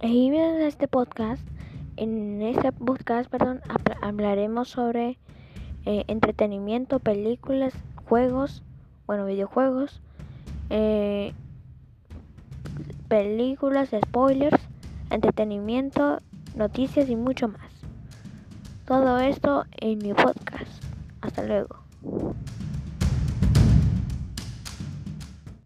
Y en este podcast, en este podcast, perdón, hablaremos sobre eh, entretenimiento, películas, juegos, bueno, videojuegos, eh, películas, spoilers, entretenimiento, noticias y mucho más. Todo esto en mi podcast. Hasta luego.